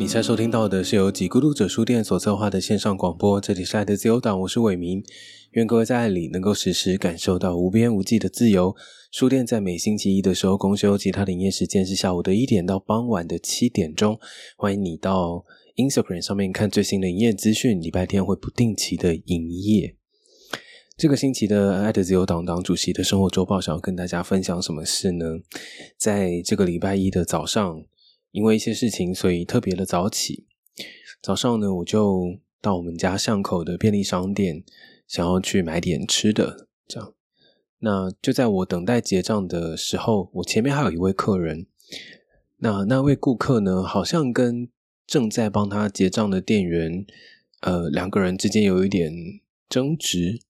你现在收听到的是由几孤独者书店所策划的线上广播，这里是爱的自由党，我是伟明。愿各位在爱里能够时时感受到无边无际的自由。书店在每星期一的时候公休，其他的营业时间是下午的一点到傍晚的七点钟。欢迎你到 Instagram 上面看最新的营业资讯，礼拜天会不定期的营业。这个星期的爱的自由党党主席的生活周报，想要跟大家分享什么事呢？在这个礼拜一的早上。因为一些事情，所以特别的早起。早上呢，我就到我们家巷口的便利商店，想要去买点吃的。这样，那就在我等待结账的时候，我前面还有一位客人。那那位顾客呢，好像跟正在帮他结账的店员，呃，两个人之间有一点争执，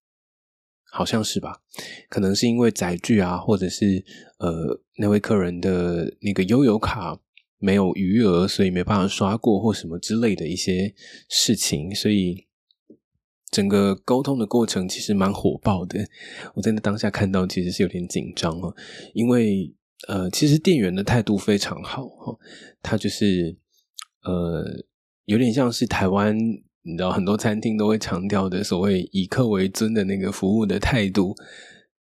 好像是吧？可能是因为载具啊，或者是呃，那位客人的那个悠游卡。没有余额，所以没办法刷过或什么之类的一些事情，所以整个沟通的过程其实蛮火爆的。我在那当下看到，其实是有点紧张哦，因为呃，其实店员的态度非常好哈，他就是呃，有点像是台湾，你知道很多餐厅都会强调的所谓以客为尊的那个服务的态度，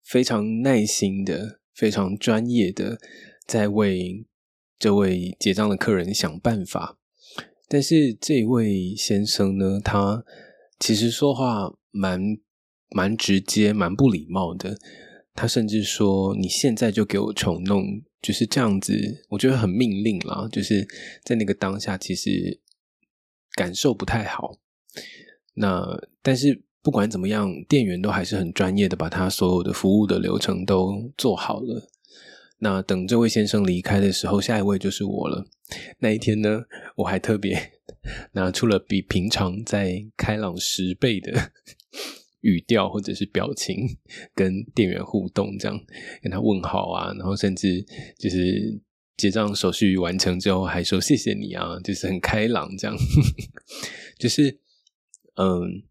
非常耐心的，非常专业的在为。这位结账的客人想办法，但是这位先生呢，他其实说话蛮蛮直接、蛮不礼貌的。他甚至说：“你现在就给我重弄，就是这样子。”我觉得很命令啦，就是在那个当下，其实感受不太好。那但是不管怎么样，店员都还是很专业的，把他所有的服务的流程都做好了。那等这位先生离开的时候，下一位就是我了。那一天呢，我还特别 拿出了比平常再开朗十倍的 语调或者是表情，跟店员互动，这样跟他问好啊，然后甚至就是结账手续完成之后，还说谢谢你啊，就是很开朗这样。就是嗯，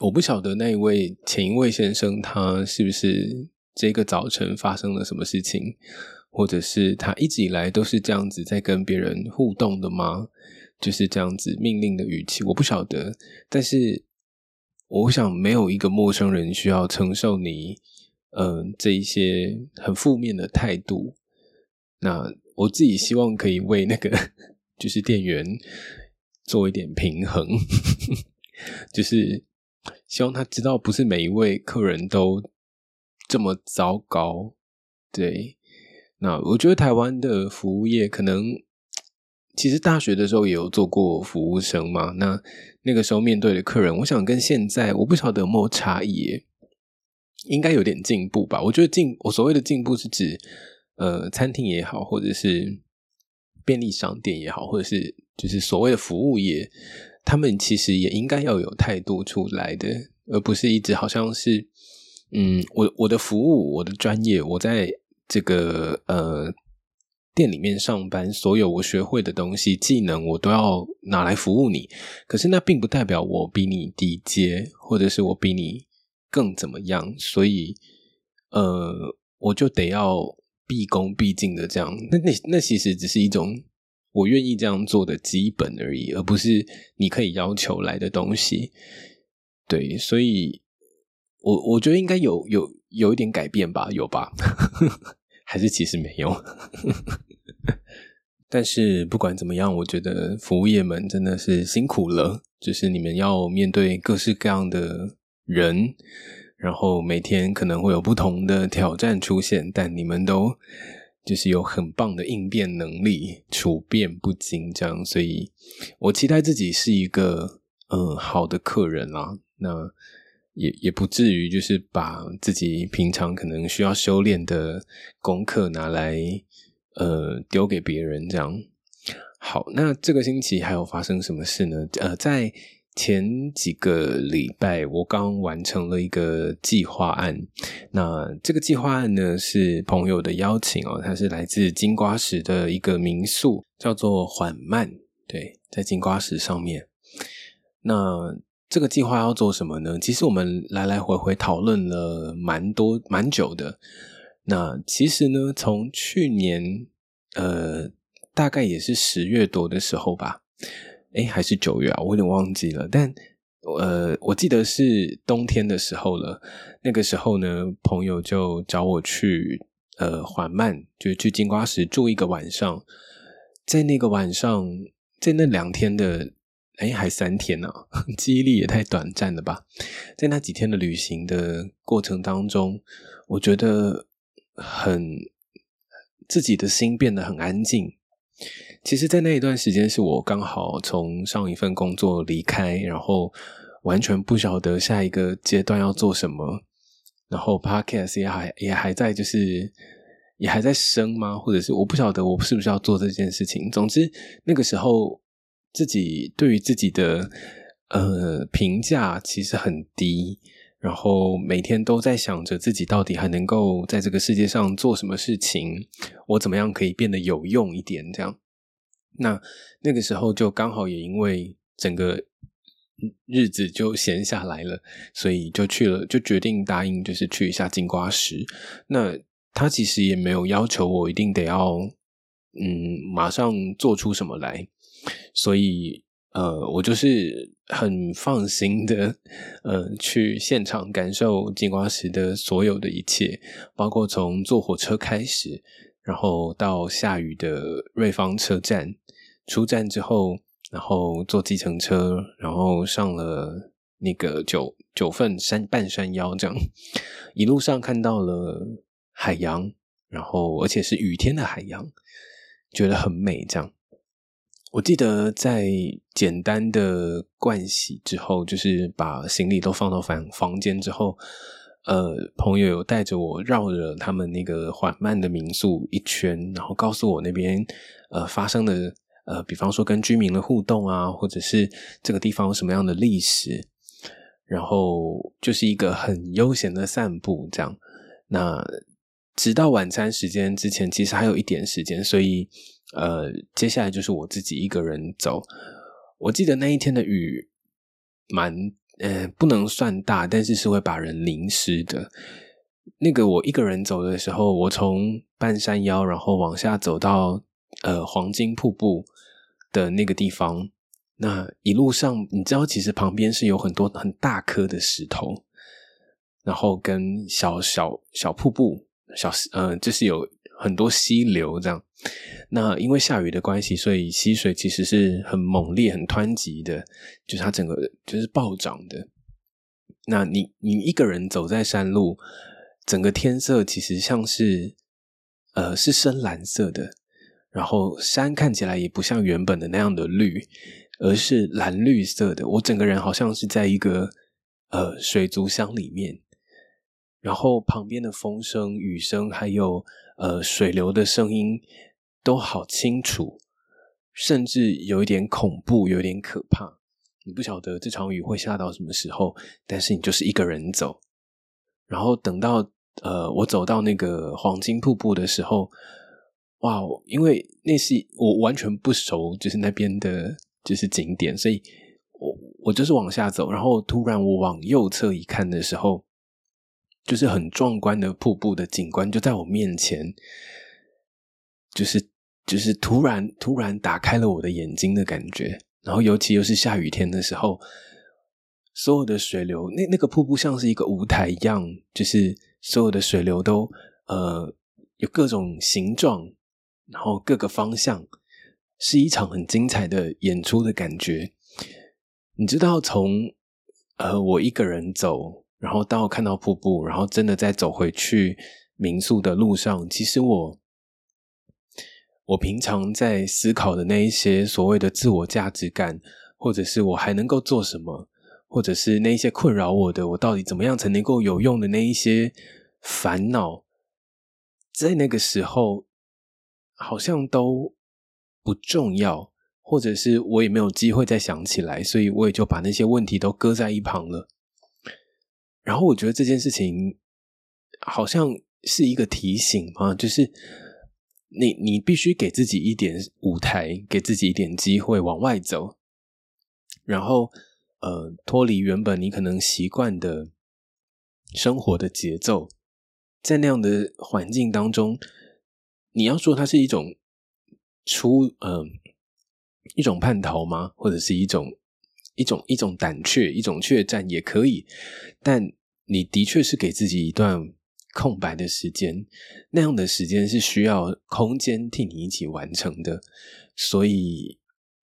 我不晓得那一位前一位先生他是不是。这个早晨发生了什么事情，或者是他一直以来都是这样子在跟别人互动的吗？就是这样子命令的语气，我不晓得。但是我想，没有一个陌生人需要承受你，嗯，这一些很负面的态度。那我自己希望可以为那个就是店员做一点平衡，就是希望他知道，不是每一位客人都。这么糟糕，对，那我觉得台湾的服务业可能，其实大学的时候也有做过服务生嘛。那那个时候面对的客人，我想跟现在我不晓得有没有差异，应该有点进步吧。我觉得进我所谓的进步是指，呃，餐厅也好，或者是便利商店也好，或者是就是所谓的服务业，他们其实也应该要有态度出来的，而不是一直好像是。嗯，我我的服务，我的专业，我在这个呃店里面上班，所有我学会的东西、技能，我都要拿来服务你。可是那并不代表我比你低阶，或者是我比你更怎么样。所以，呃，我就得要毕恭毕敬的这样。那那那其实只是一种我愿意这样做的基本而已，而不是你可以要求来的东西。对，所以。我我觉得应该有有有一点改变吧，有吧？还是其实没有？但是不管怎么样，我觉得服务业们真的是辛苦了。就是你们要面对各式各样的人，然后每天可能会有不同的挑战出现，但你们都就是有很棒的应变能力，处变不惊这样。所以我期待自己是一个嗯好的客人啦。那。也也不至于，就是把自己平常可能需要修炼的功课拿来，呃，丢给别人这样。好，那这个星期还有发生什么事呢？呃，在前几个礼拜，我刚完成了一个计划案。那这个计划案呢，是朋友的邀请哦，它是来自金瓜石的一个民宿，叫做缓慢。对，在金瓜石上面。那这个计划要做什么呢？其实我们来来回回讨论了蛮多蛮久的。那其实呢，从去年呃，大概也是十月多的时候吧，哎，还是九月啊，我有点忘记了。但呃，我记得是冬天的时候了。那个时候呢，朋友就找我去呃缓慢，就去金瓜石住一个晚上。在那个晚上，在那两天的，哎，还三天呢，记忆力也太短暂了吧？在那几天的旅行的过程当中，我觉得很自己的心变得很安静。其实，在那一段时间，是我刚好从上一份工作离开，然后完全不晓得下一个阶段要做什么，然后 Podcast 也还也还在，就是也还在生吗？或者是我不晓得我是不是要做这件事情。总之，那个时候自己对于自己的呃评价其实很低，然后每天都在想着自己到底还能够在这个世界上做什么事情，我怎么样可以变得有用一点，这样。那那个时候就刚好也因为整个日子就闲下来了，所以就去了，就决定答应，就是去一下金瓜石。那他其实也没有要求我一定得要，嗯，马上做出什么来，所以呃，我就是很放心的，呃，去现场感受金瓜石的所有的一切，包括从坐火车开始，然后到下雨的瑞芳车站。出站之后，然后坐计程车，然后上了那个九九份山半山腰，这样一路上看到了海洋，然后而且是雨天的海洋，觉得很美。这样，我记得在简单的盥洗之后，就是把行李都放到房房间之后，呃，朋友有带着我绕着他们那个缓慢的民宿一圈，然后告诉我那边呃发生的。呃，比方说跟居民的互动啊，或者是这个地方有什么样的历史，然后就是一个很悠闲的散步，这样。那直到晚餐时间之前，其实还有一点时间，所以呃，接下来就是我自己一个人走。我记得那一天的雨蛮呃，不能算大，但是是会把人淋湿的。那个我一个人走的时候，我从半山腰，然后往下走到呃黄金瀑布。的那个地方，那一路上，你知道，其实旁边是有很多很大颗的石头，然后跟小小小瀑布，小呃，就是有很多溪流这样。那因为下雨的关系，所以溪水其实是很猛烈、很湍急的，就是它整个就是暴涨的。那你你一个人走在山路，整个天色其实像是呃是深蓝色的。然后山看起来也不像原本的那样的绿，而是蓝绿色的。我整个人好像是在一个呃水族箱里面，然后旁边的风声、雨声，还有呃水流的声音都好清楚，甚至有一点恐怖，有点可怕。你不晓得这场雨会下到什么时候，但是你就是一个人走，然后等到呃我走到那个黄金瀑布的时候。哇，因为那是我完全不熟，就是那边的，就是景点，所以我我就是往下走，然后突然我往右侧一看的时候，就是很壮观的瀑布的景观就在我面前，就是就是突然突然打开了我的眼睛的感觉，然后尤其又是下雨天的时候，所有的水流，那那个瀑布像是一个舞台一样，就是所有的水流都呃有各种形状。然后各个方向是一场很精彩的演出的感觉。你知道，从呃我一个人走，然后到看到瀑布，然后真的在走回去民宿的路上，其实我我平常在思考的那一些所谓的自我价值感，或者是我还能够做什么，或者是那一些困扰我的，我到底怎么样才能够有用的那一些烦恼，在那个时候。好像都不重要，或者是我也没有机会再想起来，所以我也就把那些问题都搁在一旁了。然后我觉得这件事情好像是一个提醒啊，就是你你必须给自己一点舞台，给自己一点机会往外走，然后呃脱离原本你可能习惯的生活的节奏，在那样的环境当中。你要说它是一种出嗯一种叛逃吗？或者是一种一种一种胆怯，一种怯战也可以。但你的确是给自己一段空白的时间，那样的时间是需要空间替你一起完成的。所以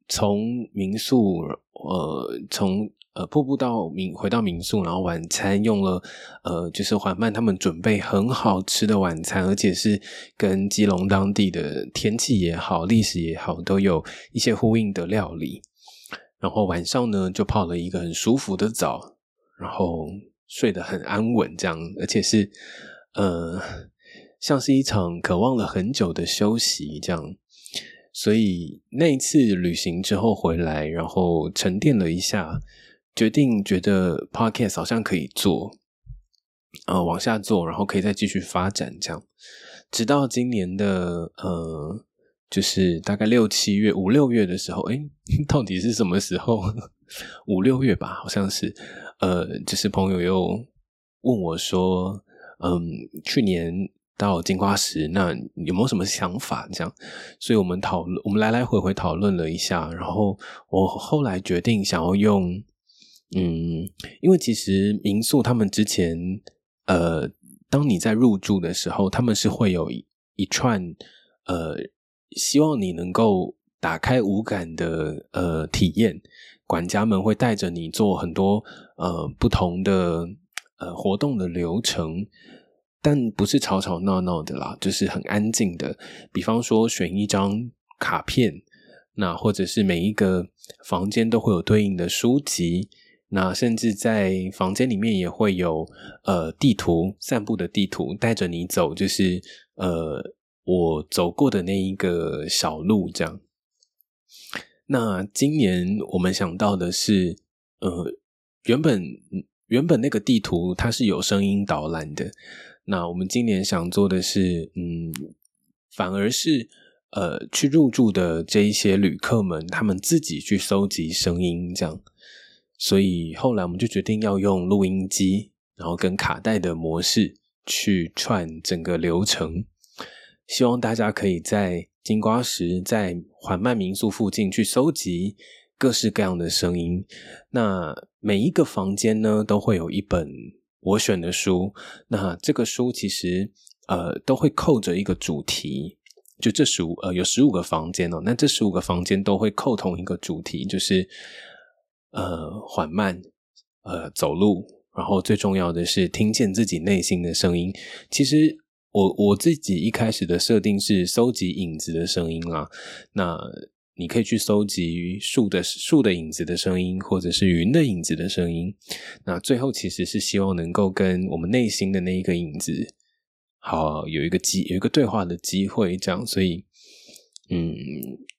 从民宿，呃，从。呃，瀑布到民回到民宿，然后晚餐用了呃，就是缓慢他们准备很好吃的晚餐，而且是跟基隆当地的天气也好、历史也好，都有一些呼应的料理。然后晚上呢，就泡了一个很舒服的澡，然后睡得很安稳，这样，而且是呃，像是一场渴望了很久的休息，这样。所以那一次旅行之后回来，然后沉淀了一下。决定觉得 podcast 好像可以做，呃，往下做，然后可以再继续发展，这样，直到今年的呃，就是大概六七月、五六月的时候，哎，到底是什么时候？五六月吧，好像是，呃，就是朋友又问我说，嗯，去年到金瓜石，那有没有什么想法？这样，所以我们讨论，我们来来回回讨论了一下，然后我后来决定想要用。嗯，因为其实民宿他们之前，呃，当你在入住的时候，他们是会有一串，呃，希望你能够打开五感的呃体验，管家们会带着你做很多呃不同的呃活动的流程，但不是吵吵闹闹的啦，就是很安静的。比方说选一张卡片，那或者是每一个房间都会有对应的书籍。那甚至在房间里面也会有呃地图，散步的地图带着你走，就是呃我走过的那一个小路这样。那今年我们想到的是，呃原本原本那个地图它是有声音导览的，那我们今年想做的是，嗯，反而是呃去入住的这一些旅客们，他们自己去搜集声音这样。所以后来我们就决定要用录音机，然后跟卡带的模式去串整个流程。希望大家可以在金瓜石、在缓慢民宿附近去收集各式各样的声音。那每一个房间呢，都会有一本我选的书。那这个书其实呃都会扣着一个主题，就这十五呃有十五个房间哦。那这十五个房间都会扣同一个主题，就是。呃，缓慢，呃，走路，然后最重要的是听见自己内心的声音。其实我我自己一开始的设定是收集影子的声音啦。那你可以去收集树的树的影子的声音，或者是云的影子的声音。那最后其实是希望能够跟我们内心的那一个影子，好有一个机有一个对话的机会，这样。所以，嗯。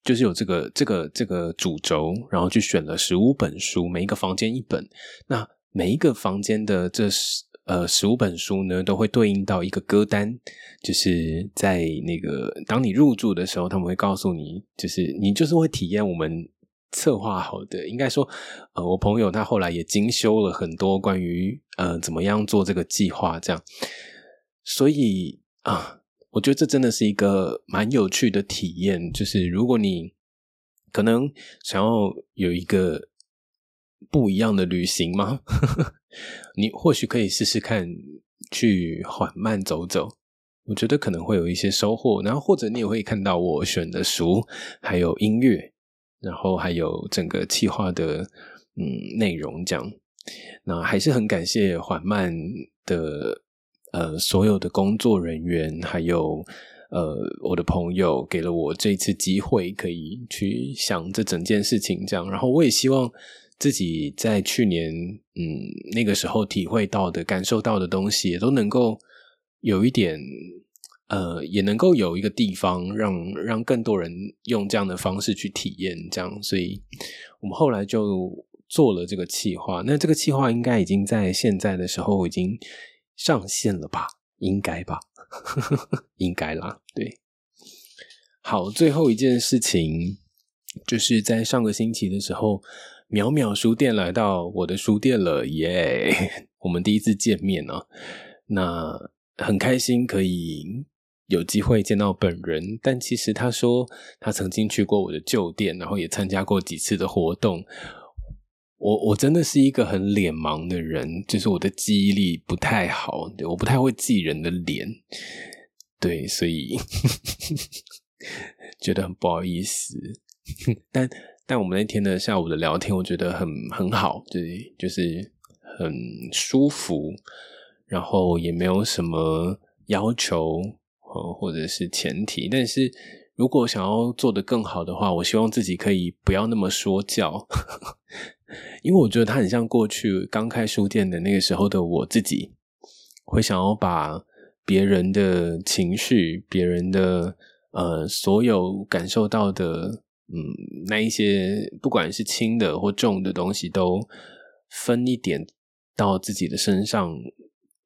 就是有这个这个这个主轴，然后去选了十五本书，每一个房间一本。那每一个房间的这十呃十五本书呢，都会对应到一个歌单。就是在那个当你入住的时候，他们会告诉你，就是你就是会体验我们策划好的。应该说，呃，我朋友他后来也精修了很多关于呃怎么样做这个计划，这样。所以啊。我觉得这真的是一个蛮有趣的体验，就是如果你可能想要有一个不一样的旅行吗？你或许可以试试看去缓慢走走，我觉得可能会有一些收获。然后或者你也会看到我选的书，还有音乐，然后还有整个企划的嗯内容这样。那还是很感谢缓慢的。呃，所有的工作人员，还有呃，我的朋友，给了我这次机会，可以去想这整件事情。这样，然后我也希望自己在去年，嗯，那个时候体会到的、感受到的东西，也都能够有一点，呃，也能够有一个地方，让让更多人用这样的方式去体验。这样，所以我们后来就做了这个企划。那这个企划应该已经在现在的时候已经。上线了吧？应该吧，应该啦。对，好，最后一件事情就是在上个星期的时候，淼淼书店来到我的书店了，耶！我们第一次见面啊，那很开心可以有机会见到本人，但其实他说他曾经去过我的旧店，然后也参加过几次的活动。我我真的是一个很脸盲的人，就是我的记忆力不太好，我不太会记人的脸，对，所以 觉得很不好意思。但但我们那天的下午的聊天，我觉得很很好，对，就是很舒服，然后也没有什么要求。呃或者是前提，但是如果想要做得更好的话，我希望自己可以不要那么说教，因为我觉得他很像过去刚开书店的那个时候的我自己，会想要把别人的情绪、别人的呃所有感受到的，嗯，那一些不管是轻的或重的东西，都分一点到自己的身上。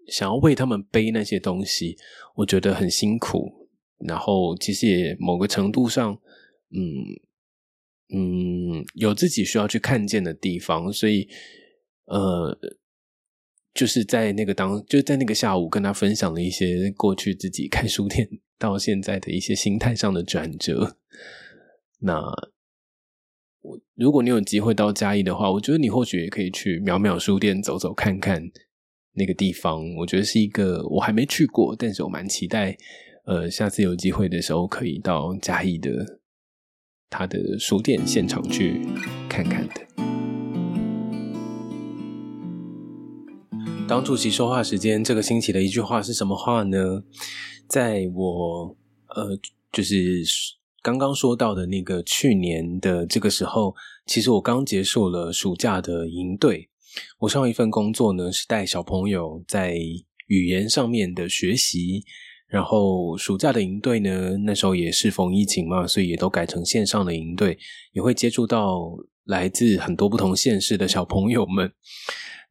想要为他们背那些东西，我觉得很辛苦。然后其实也某个程度上，嗯嗯，有自己需要去看见的地方。所以，呃，就是在那个当，就在那个下午，跟他分享了一些过去自己开书店 到现在的一些心态上的转折。那我如果你有机会到嘉义的话，我觉得你或许也可以去淼淼书店走走看看。那个地方，我觉得是一个我还没去过，但是我蛮期待，呃，下次有机会的时候可以到嘉义的他的书店现场去看看的。当主席说话时间，这个星期的一句话是什么话呢？在我呃，就是刚刚说到的那个去年的这个时候，其实我刚结束了暑假的营队。我上一份工作呢是带小朋友在语言上面的学习，然后暑假的营队呢，那时候也是逢疫情嘛，所以也都改成线上的营队，也会接触到来自很多不同县市的小朋友们。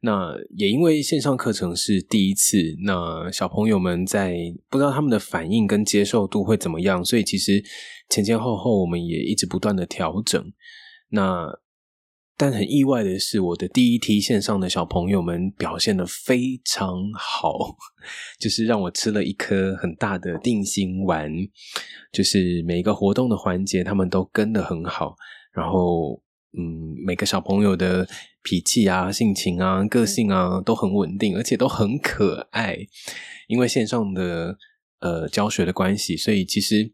那也因为线上课程是第一次，那小朋友们在不知道他们的反应跟接受度会怎么样，所以其实前前后后我们也一直不断的调整。那但很意外的是，我的第一梯线上的小朋友们表现的非常好，就是让我吃了一颗很大的定心丸。就是每一个活动的环节，他们都跟的很好。然后，嗯，每个小朋友的脾气啊、性情啊、个性啊都很稳定，而且都很可爱。因为线上的呃教学的关系，所以其实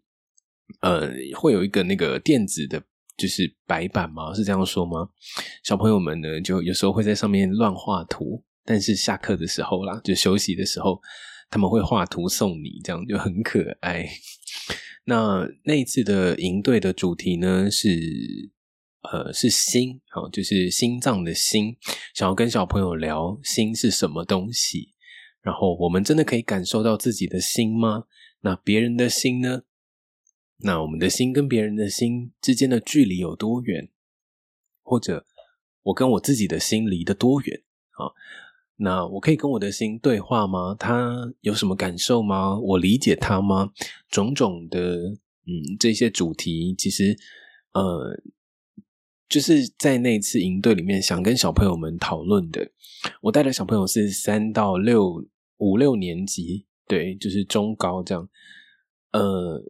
呃会有一个那个电子的。就是白板吗？是这样说吗？小朋友们呢，就有时候会在上面乱画图，但是下课的时候啦，就休息的时候，他们会画图送你，这样就很可爱。那那一次的营队的主题呢是呃是心，好，就是心脏的心，想要跟小朋友聊心是什么东西，然后我们真的可以感受到自己的心吗？那别人的心呢？那我们的心跟别人的心之间的距离有多远？或者我跟我自己的心离得多远？啊，那我可以跟我的心对话吗？他有什么感受吗？我理解他吗？种种的，嗯，这些主题其实，呃，就是在那次营队里面想跟小朋友们讨论的。我带的小朋友是三到六五六年级，对，就是中高这样，呃。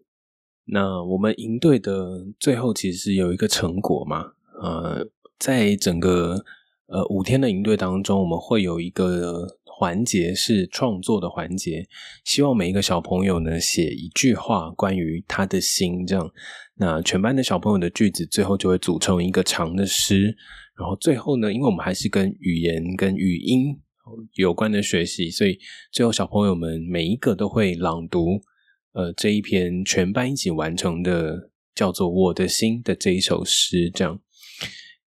那我们营队的最后其实有一个成果嘛？呃，在整个呃五天的营队当中，我们会有一个环节是创作的环节，希望每一个小朋友呢写一句话关于他的心，这样，那全班的小朋友的句子最后就会组成一个长的诗，然后最后呢，因为我们还是跟语言跟语音有关的学习，所以最后小朋友们每一个都会朗读。呃，这一篇全班一起完成的叫做《我的心》的这一首诗，这样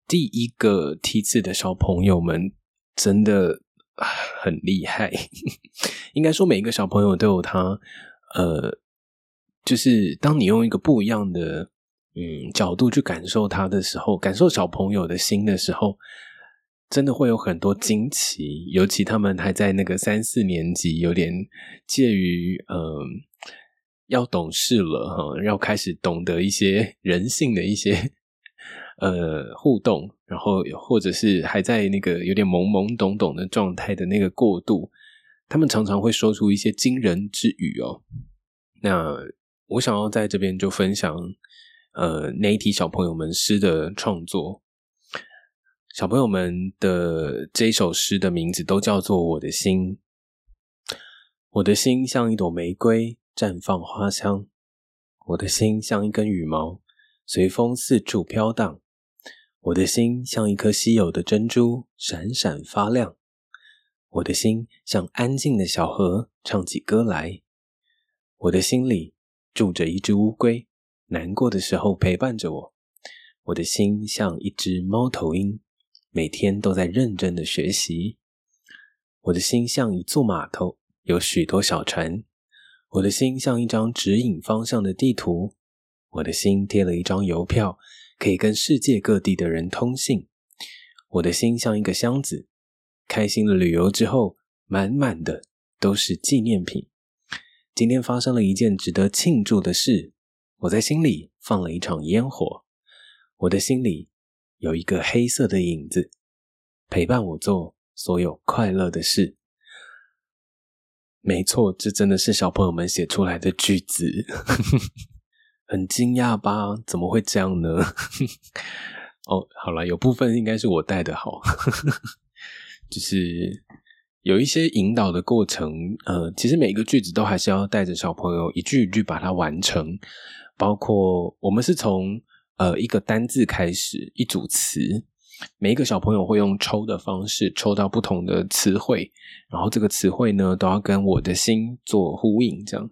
第一个梯次的小朋友们真的很厉害。应该说，每一个小朋友都有他，呃，就是当你用一个不一样的嗯角度去感受他的时候，感受小朋友的心的时候，真的会有很多惊奇。尤其他们还在那个三四年级，有点介于嗯。要懂事了哈，要开始懂得一些人性的一些 呃互动，然后或者是还在那个有点懵懵懂懂的状态的那个过渡，他们常常会说出一些惊人之语哦。那我想要在这边就分享，呃，那一题小朋友们诗的创作。小朋友们的这一首诗的名字都叫做《我的心》。我的心像一朵玫瑰，绽放花香；我的心像一根羽毛，随风四处飘荡；我的心像一颗稀有的珍珠，闪闪发亮；我的心像安静的小河，唱起歌来。我的心里住着一只乌龟，难过的时候陪伴着我。我的心像一只猫头鹰，每天都在认真的学习。我的心像一座码头，有许多小船。我的心像一张指引方向的地图。我的心贴了一张邮票，可以跟世界各地的人通信。我的心像一个箱子，开心的旅游之后，满满的都是纪念品。今天发生了一件值得庆祝的事，我在心里放了一场烟火。我的心里有一个黑色的影子，陪伴我做所有快乐的事。没错，这真的是小朋友们写出来的句子，很惊讶吧？怎么会这样呢？哦，好了，有部分应该是我带的好，就是。有一些引导的过程，呃，其实每一个句子都还是要带着小朋友一句一句把它完成。包括我们是从呃一个单字开始，一组词，每一个小朋友会用抽的方式抽到不同的词汇，然后这个词汇呢都要跟我的心做呼应，这样。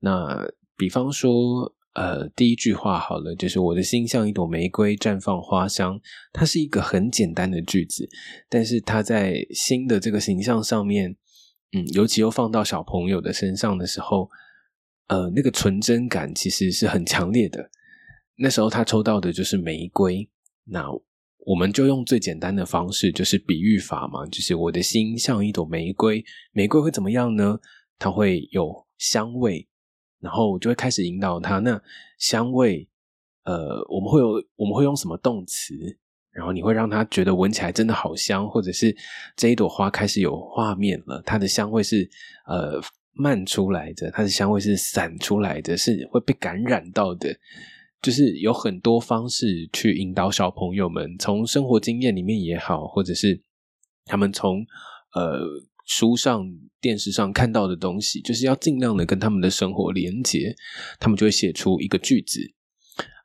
那比方说。呃，第一句话好了，就是我的心像一朵玫瑰，绽放花香。它是一个很简单的句子，但是它在心的这个形象上面，嗯，尤其又放到小朋友的身上的时候，呃，那个纯真感其实是很强烈的。那时候他抽到的就是玫瑰，那我们就用最简单的方式，就是比喻法嘛，就是我的心像一朵玫瑰，玫瑰会怎么样呢？它会有香味。然后就会开始引导它。那香味，呃，我们会有我们会用什么动词？然后你会让他觉得闻起来真的好香，或者是这一朵花开始有画面了，它的香味是呃漫出来的，它的香味是散出来的，是会被感染到的。就是有很多方式去引导小朋友们，从生活经验里面也好，或者是他们从呃。书上、电视上看到的东西，就是要尽量的跟他们的生活连接，他们就会写出一个句子。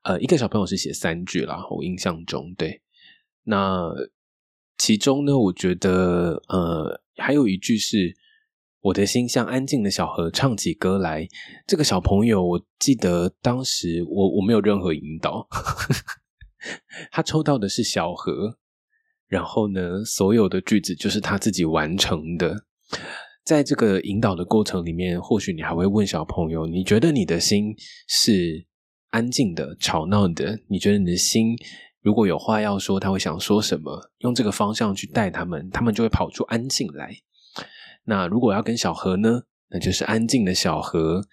呃，一个小朋友是写三句啦，我印象中对。那其中呢，我觉得呃，还有一句是“我的心像安静的小河，唱起歌来”。这个小朋友，我记得当时我我没有任何引导，他抽到的是小河。然后呢，所有的句子就是他自己完成的。在这个引导的过程里面，或许你还会问小朋友：“你觉得你的心是安静的、吵闹的？你觉得你的心如果有话要说，他会想说什么？用这个方向去带他们，他们就会跑出安静来。那如果要跟小河呢？那就是安静的小河。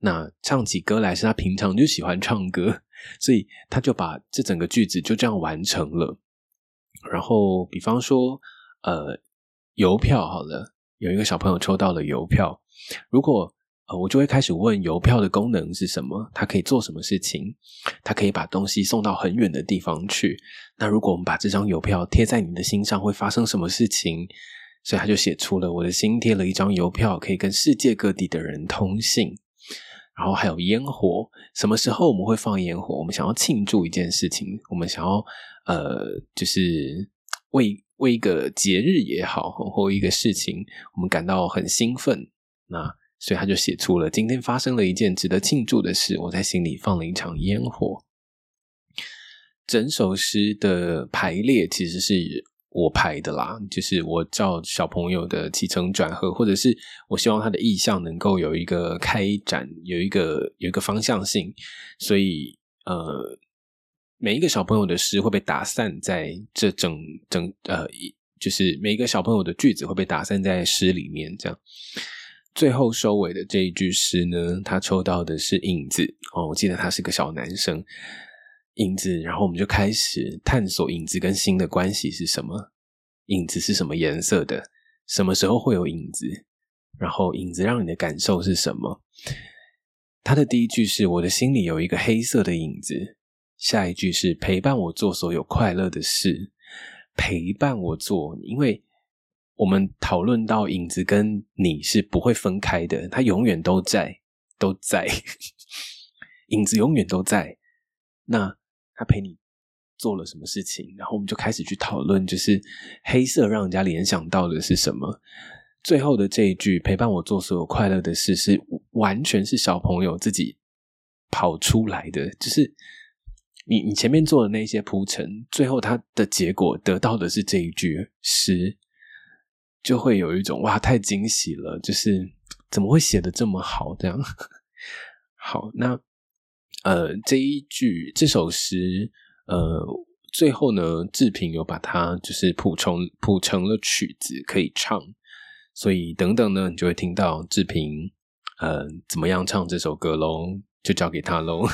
那唱起歌来是他平常就喜欢唱歌，所以他就把这整个句子就这样完成了。”然后，比方说，呃，邮票好了，有一个小朋友抽到了邮票。如果呃，我就会开始问邮票的功能是什么，它可以做什么事情？它可以把东西送到很远的地方去。那如果我们把这张邮票贴在你的心上，会发生什么事情？所以他就写出了我的心贴了一张邮票，可以跟世界各地的人通信。然后还有烟火，什么时候我们会放烟火？我们想要庆祝一件事情，我们想要。呃，就是为为一个节日也好，或一个事情，我们感到很兴奋。那所以他就写出了今天发生了一件值得庆祝的事，我在心里放了一场烟火。整首诗的排列其实是我排的啦，就是我照小朋友的起承转合，或者是我希望他的意向能够有一个开展，有一个有一个方向性，所以呃。每一个小朋友的诗会被打散在这整整呃，就是每一个小朋友的句子会被打散在诗里面。这样，最后收尾的这一句诗呢，他抽到的是影子哦，我记得他是个小男生，影子。然后我们就开始探索影子跟心的关系是什么，影子是什么颜色的，什么时候会有影子，然后影子让你的感受是什么？他的第一句是“我的心里有一个黑色的影子”，下一句是“陪伴我做所有快乐的事”，陪伴我做，因为我们讨论到影子跟你是不会分开的，它永远都在，都在，影子永远都在。那他陪你做了什么事情？然后我们就开始去讨论，就是黑色让人家联想到的是什么？最后的这一句“陪伴我做所有快乐的事”是完全是小朋友自己跑出来的，就是你你前面做的那些铺陈，最后他的结果得到的是这一句诗，就会有一种哇，太惊喜了！就是怎么会写的这么好？这样 好，那呃，这一句这首诗，呃，最后呢，志平有把它就是谱成谱成了曲子，可以唱。所以等等呢，你就会听到志平，呃，怎么样唱这首歌喽？就交给他喽。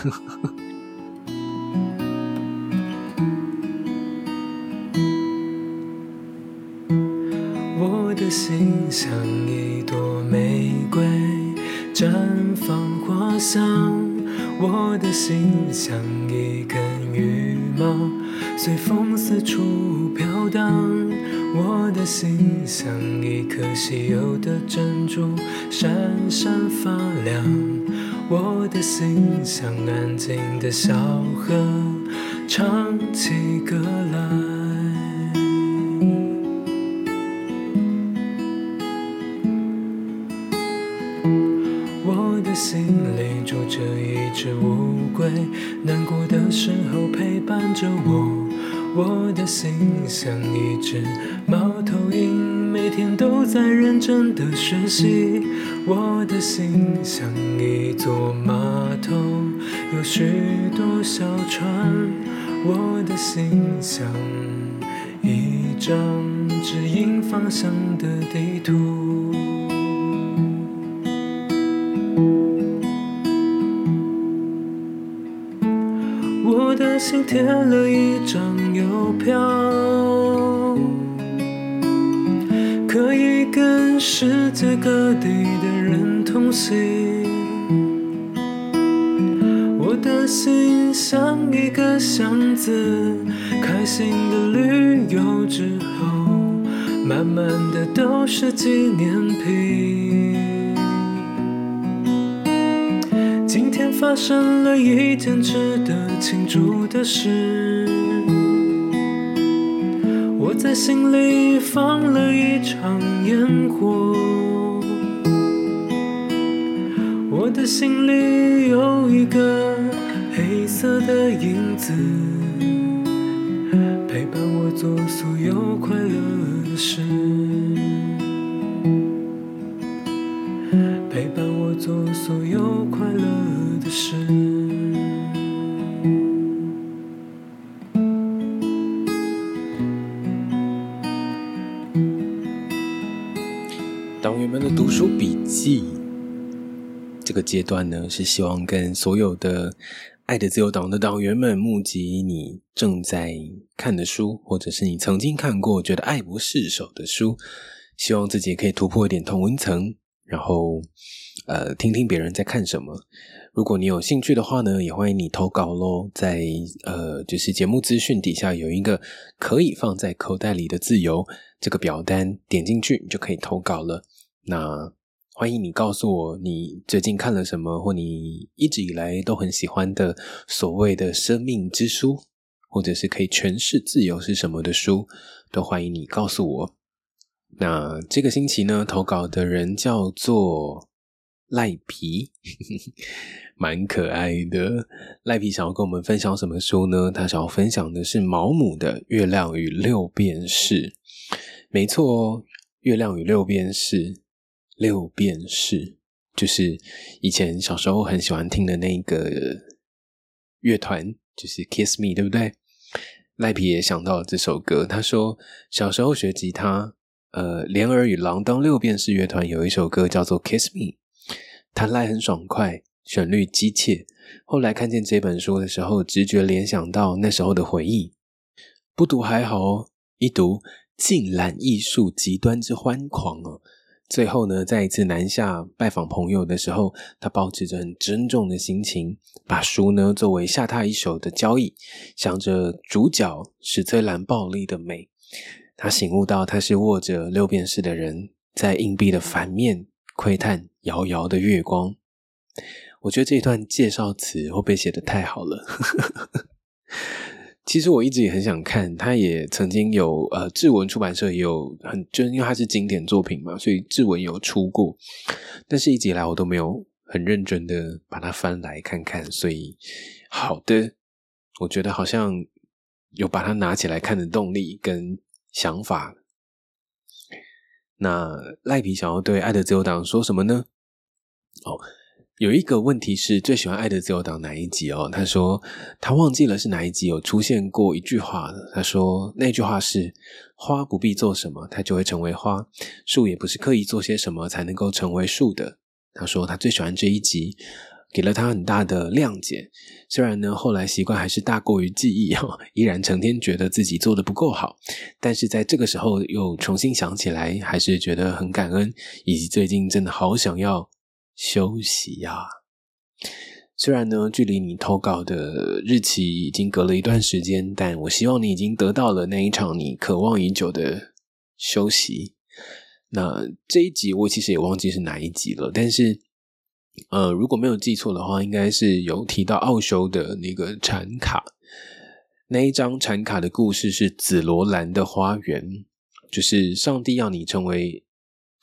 我的心像我的心像一根羽毛，随风四处飘荡。我的心像一颗稀有的珍珠，闪闪发亮。我的心像安静的小河，唱起歌来。的心像一座码头，有许多小船。我的心像一张指引方向的地图。我的心贴了一张。邮票可以跟世界各地的人东西。我的心像一个箱子，开心的旅游之后，满满的都是纪念品。今天发生了一件值得庆祝的事。我在心里放了一场烟火，我的心里有一个黑色的影子，陪伴我做所有快乐的事，陪伴我做所有快乐的事。读书笔记这个阶段呢，是希望跟所有的爱的自由党的党员们募集你正在看的书，或者是你曾经看过觉得爱不释手的书，希望自己可以突破一点同文层，然后呃听听别人在看什么。如果你有兴趣的话呢，也欢迎你投稿喽。在呃就是节目资讯底下有一个可以放在口袋里的自由这个表单，点进去你就可以投稿了。那欢迎你告诉我你最近看了什么，或你一直以来都很喜欢的所谓的生命之书，或者是可以诠释自由是什么的书，都欢迎你告诉我。那这个星期呢，投稿的人叫做赖皮，蛮可爱的。赖皮想要跟我们分享什么书呢？他想要分享的是毛姆的《月亮与六便士》。没错哦，《月亮与六便士》。六便士就是以前小时候很喜欢听的那个乐团，就是 Kiss Me，对不对？赖皮也想到了这首歌，他说小时候学吉他，呃，莲儿与狼当六便士乐团有一首歌叫做 Kiss Me，弹来很爽快，旋律激切。后来看见这本书的时候，直觉联想到那时候的回忆。不读还好哦，一读竟然艺术极端之欢狂哦。最后呢，在一次南下拜访朋友的时候，他保持着很珍重的心情，把书呢作为下他一手的交易，想着主角史翠兰暴力的美。他醒悟到，他是握着六便士的人，在硬币的反面窥探遥遥的月光。我觉得这段介绍词会被写的太好了。其实我一直也很想看，他也曾经有呃，志文出版社也有很，就因为它是经典作品嘛，所以志文有出过，但是一直以来我都没有很认真的把它翻来看看，所以好的，我觉得好像有把它拿起来看的动力跟想法。那赖皮想要对爱的自由党说什么呢？哦。有一个问题是最喜欢《爱的自由党》哪一集哦？他说他忘记了是哪一集有出现过一句话他说那句话是：“花不必做什么，它就会成为花；树也不是刻意做些什么才能够成为树的。”他说他最喜欢这一集，给了他很大的谅解。虽然呢，后来习惯还是大过于记忆哈，依然成天觉得自己做的不够好，但是在这个时候又重新想起来，还是觉得很感恩，以及最近真的好想要。休息呀！虽然呢，距离你投稿的日期已经隔了一段时间，但我希望你已经得到了那一场你渴望已久的休息。那这一集我其实也忘记是哪一集了，但是呃，如果没有记错的话，应该是有提到奥修的那个禅卡那一张禅卡的故事是紫罗兰的花园，就是上帝要你成为。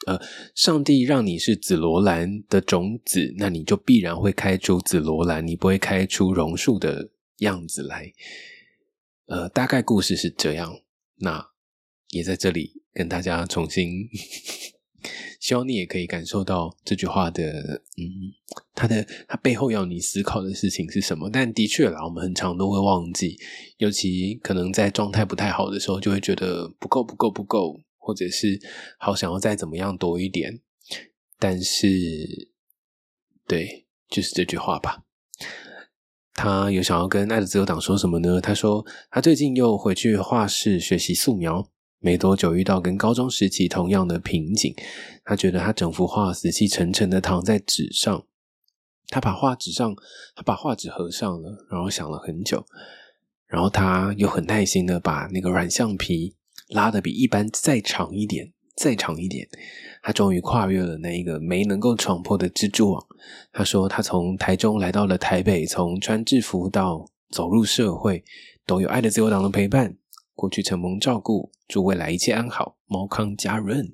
呃，上帝让你是紫罗兰的种子，那你就必然会开出紫罗兰，你不会开出榕树的样子来。呃，大概故事是这样。那也在这里跟大家重新，希望你也可以感受到这句话的，嗯，它的它背后要你思考的事情是什么。但的确啦，我们很常都会忘记，尤其可能在状态不太好的时候，就会觉得不够，不够，不够。或者是好想要再怎么样多一点，但是对，就是这句话吧。他有想要跟爱的自由党说什么呢？他说他最近又回去画室学习素描，没多久遇到跟高中时期同样的瓶颈。他觉得他整幅画死气沉沉的躺在纸上，他把画纸上，他把画纸合上了，然后想了很久，然后他又很耐心的把那个软橡皮。拉的比一般再长一点，再长一点，他终于跨越了那一个没能够闯破的蜘蛛网。他说，他从台中来到了台北，从穿制服到走入社会，都有爱的自由党的陪伴。过去承蒙照顾，祝未来一切安好，猫康家润。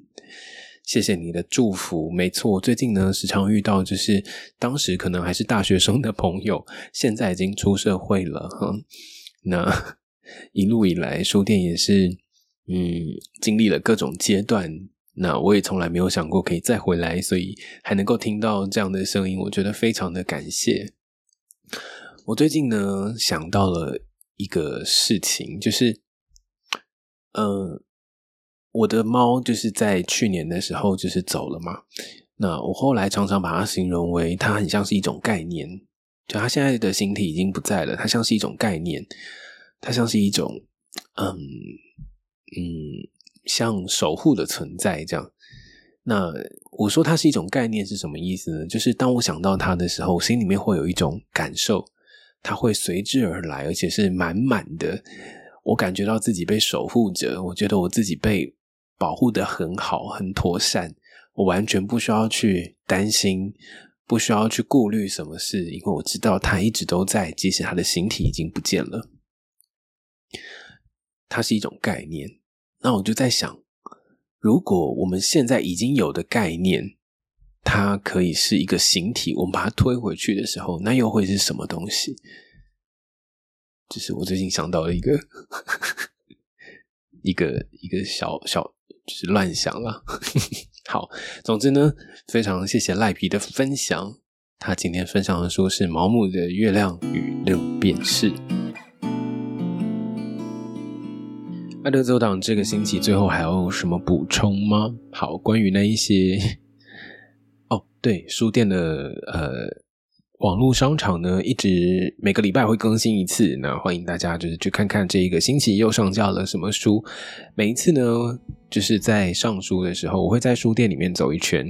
谢谢你的祝福。没错，最近呢，时常遇到就是当时可能还是大学生的朋友，现在已经出社会了哈。那 一路以来，书店也是。嗯，经历了各种阶段，那我也从来没有想过可以再回来，所以还能够听到这样的声音，我觉得非常的感谢。我最近呢想到了一个事情，就是，嗯，我的猫就是在去年的时候就是走了嘛，那我后来常常把它形容为它很像是一种概念，就它现在的形体已经不在了，它像是一种概念，它像是一种，嗯。嗯，像守护的存在这样。那我说它是一种概念是什么意思呢？就是当我想到它的时候，心里面会有一种感受，它会随之而来，而且是满满的。我感觉到自己被守护着，我觉得我自己被保护的很好，很妥善。我完全不需要去担心，不需要去顾虑什么事，因为我知道它一直都在，即使它的形体已经不见了。它是一种概念。那我就在想，如果我们现在已经有的概念，它可以是一个形体，我们把它推回去的时候，那又会是什么东西？就是我最近想到了一个 一个一个小小，就是乱想了。好，总之呢，非常谢谢赖皮的分享。他今天分享的书是毛姆的《月亮与六便士》。爱德走党这个星期最后还有什么补充吗？好，关于那一些哦，对，书店的呃，网络商场呢，一直每个礼拜会更新一次，那欢迎大家就是去看看这一个星期又上架了什么书。每一次呢，就是在上书的时候，我会在书店里面走一圈，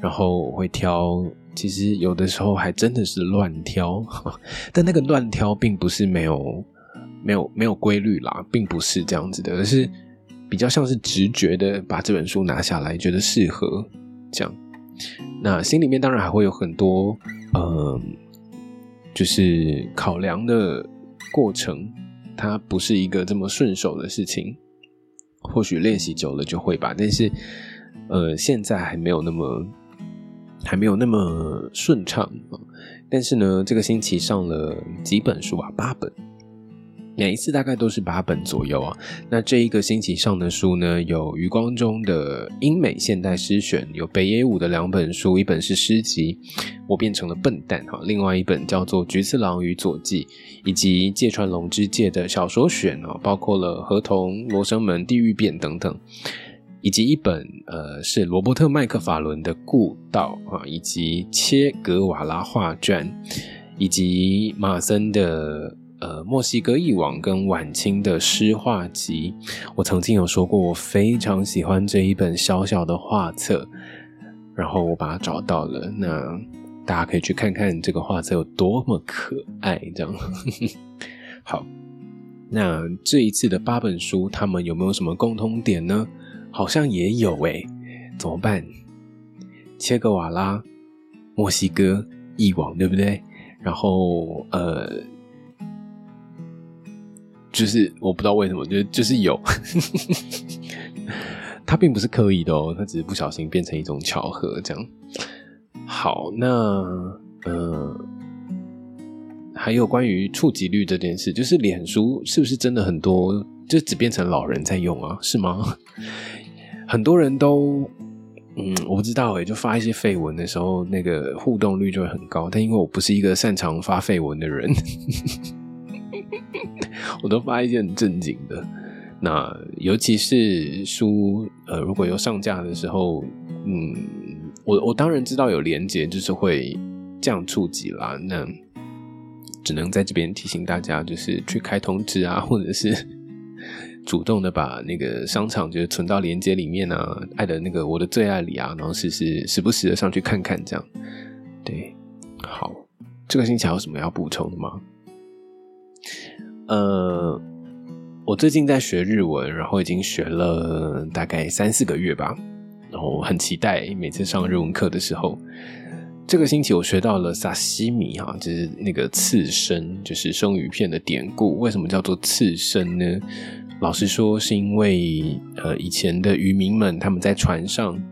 然后我会挑，其实有的时候还真的是乱挑，但那个乱挑并不是没有没有没有规律啦，并不是这样子的，而是比较像是直觉的把这本书拿下来，觉得适合这样。那心里面当然还会有很多。呃，就是考量的过程，它不是一个这么顺手的事情。或许练习久了就会吧，但是呃，现在还没有那么还没有那么顺畅啊。但是呢，这个星期上了几本书啊，八本。每一次大概都是八本左右啊。那这一个星期上的书呢，有余光中的英美现代诗选，有北野武的两本书，一本是诗集《我变成了笨蛋》哈，另外一本叫做《菊次郎与佐纪》，以及芥川龙之介的小说选啊，包括了《合同》《罗生门》《地狱变》等等，以及一本呃是罗伯特麦克法伦的《故道》啊，以及切格瓦拉画传，以及马森的。呃，墨西哥译网跟晚清的诗画集，我曾经有说过，我非常喜欢这一本小小的画册，然后我把它找到了，那大家可以去看看这个画册有多么可爱，这样。好，那这一次的八本书，他们有没有什么共通点呢？好像也有诶，怎么办？切格瓦拉，墨西哥译网，对不对？然后呃。就是我不知道为什么，就就是有，他并不是刻意的哦，他只是不小心变成一种巧合这样。好，那呃，还有关于触及率这件事，就是脸书是不是真的很多，就只变成老人在用啊？是吗？很多人都，嗯，我不知道哎，就发一些绯闻的时候，那个互动率就会很高，但因为我不是一个擅长发绯闻的人。我都发一些很正经的，那尤其是书，呃，如果有上架的时候，嗯，我我当然知道有连接，就是会这样触及啦。那只能在这边提醒大家，就是去开通知啊，或者是 主动的把那个商场就是存到连接里面啊，爱的那个我的最爱里啊，然后时时时不时的上去看看，这样。对，好，这个星期还有什么要补充的吗？呃，我最近在学日文，然后已经学了大概三四个月吧，然后很期待每次上日文课的时候。这个星期我学到了萨西米哈，就是那个刺身，就是生鱼片的典故。为什么叫做刺身呢？老实说，是因为呃以前的渔民们他们在船上。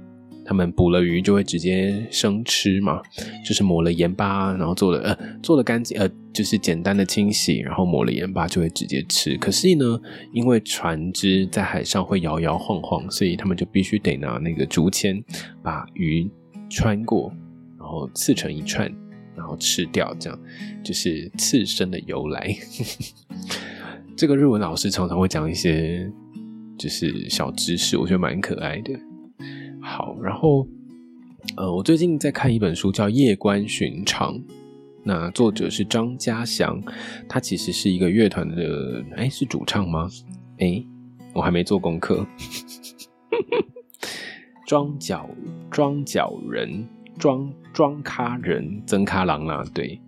他们捕了鱼就会直接生吃嘛，就是抹了盐巴，然后做了呃做了干净呃就是简单的清洗，然后抹了盐巴就会直接吃。可是呢，因为船只在海上会摇摇晃晃，所以他们就必须得拿那个竹签把鱼穿过，然后刺成一串，然后吃掉。这样就是刺身的由来。这个日文老师常常会讲一些就是小知识，我觉得蛮可爱的。好，然后，呃，我最近在看一本书，叫《夜观寻常》，那作者是张家祥，他其实是一个乐团的，哎，是主唱吗？哎，我还没做功课。庄脚庄脚人庄庄咖人曾咖郎啊，对，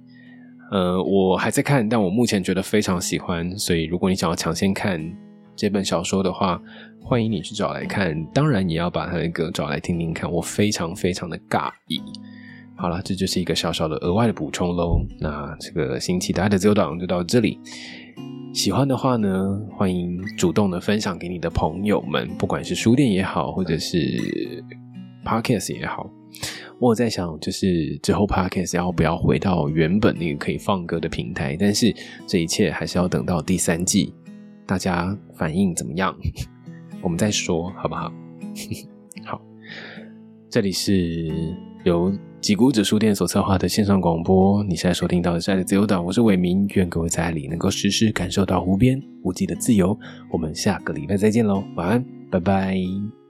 呃，我还在看，但我目前觉得非常喜欢，所以如果你想要抢先看这本小说的话。欢迎你去找来看，当然也要把他的歌找来听听看，我非常非常的尬意。好了，这就是一个小小的额外的补充喽。那这个星期大家的自由党就到这里。喜欢的话呢，欢迎主动的分享给你的朋友们，不管是书店也好，或者是 podcast 也好。我在想，就是之后 podcast 要不要回到原本那个可以放歌的平台？但是这一切还是要等到第三季，大家反应怎么样？我们再说好不好？好，这里是由几谷子书店所策划的线上广播。你现在收听到的是爱的自由岛，我是伟明。愿各位在爱里能够时时感受到无边无际的自由。我们下个礼拜再见喽，晚安，拜拜。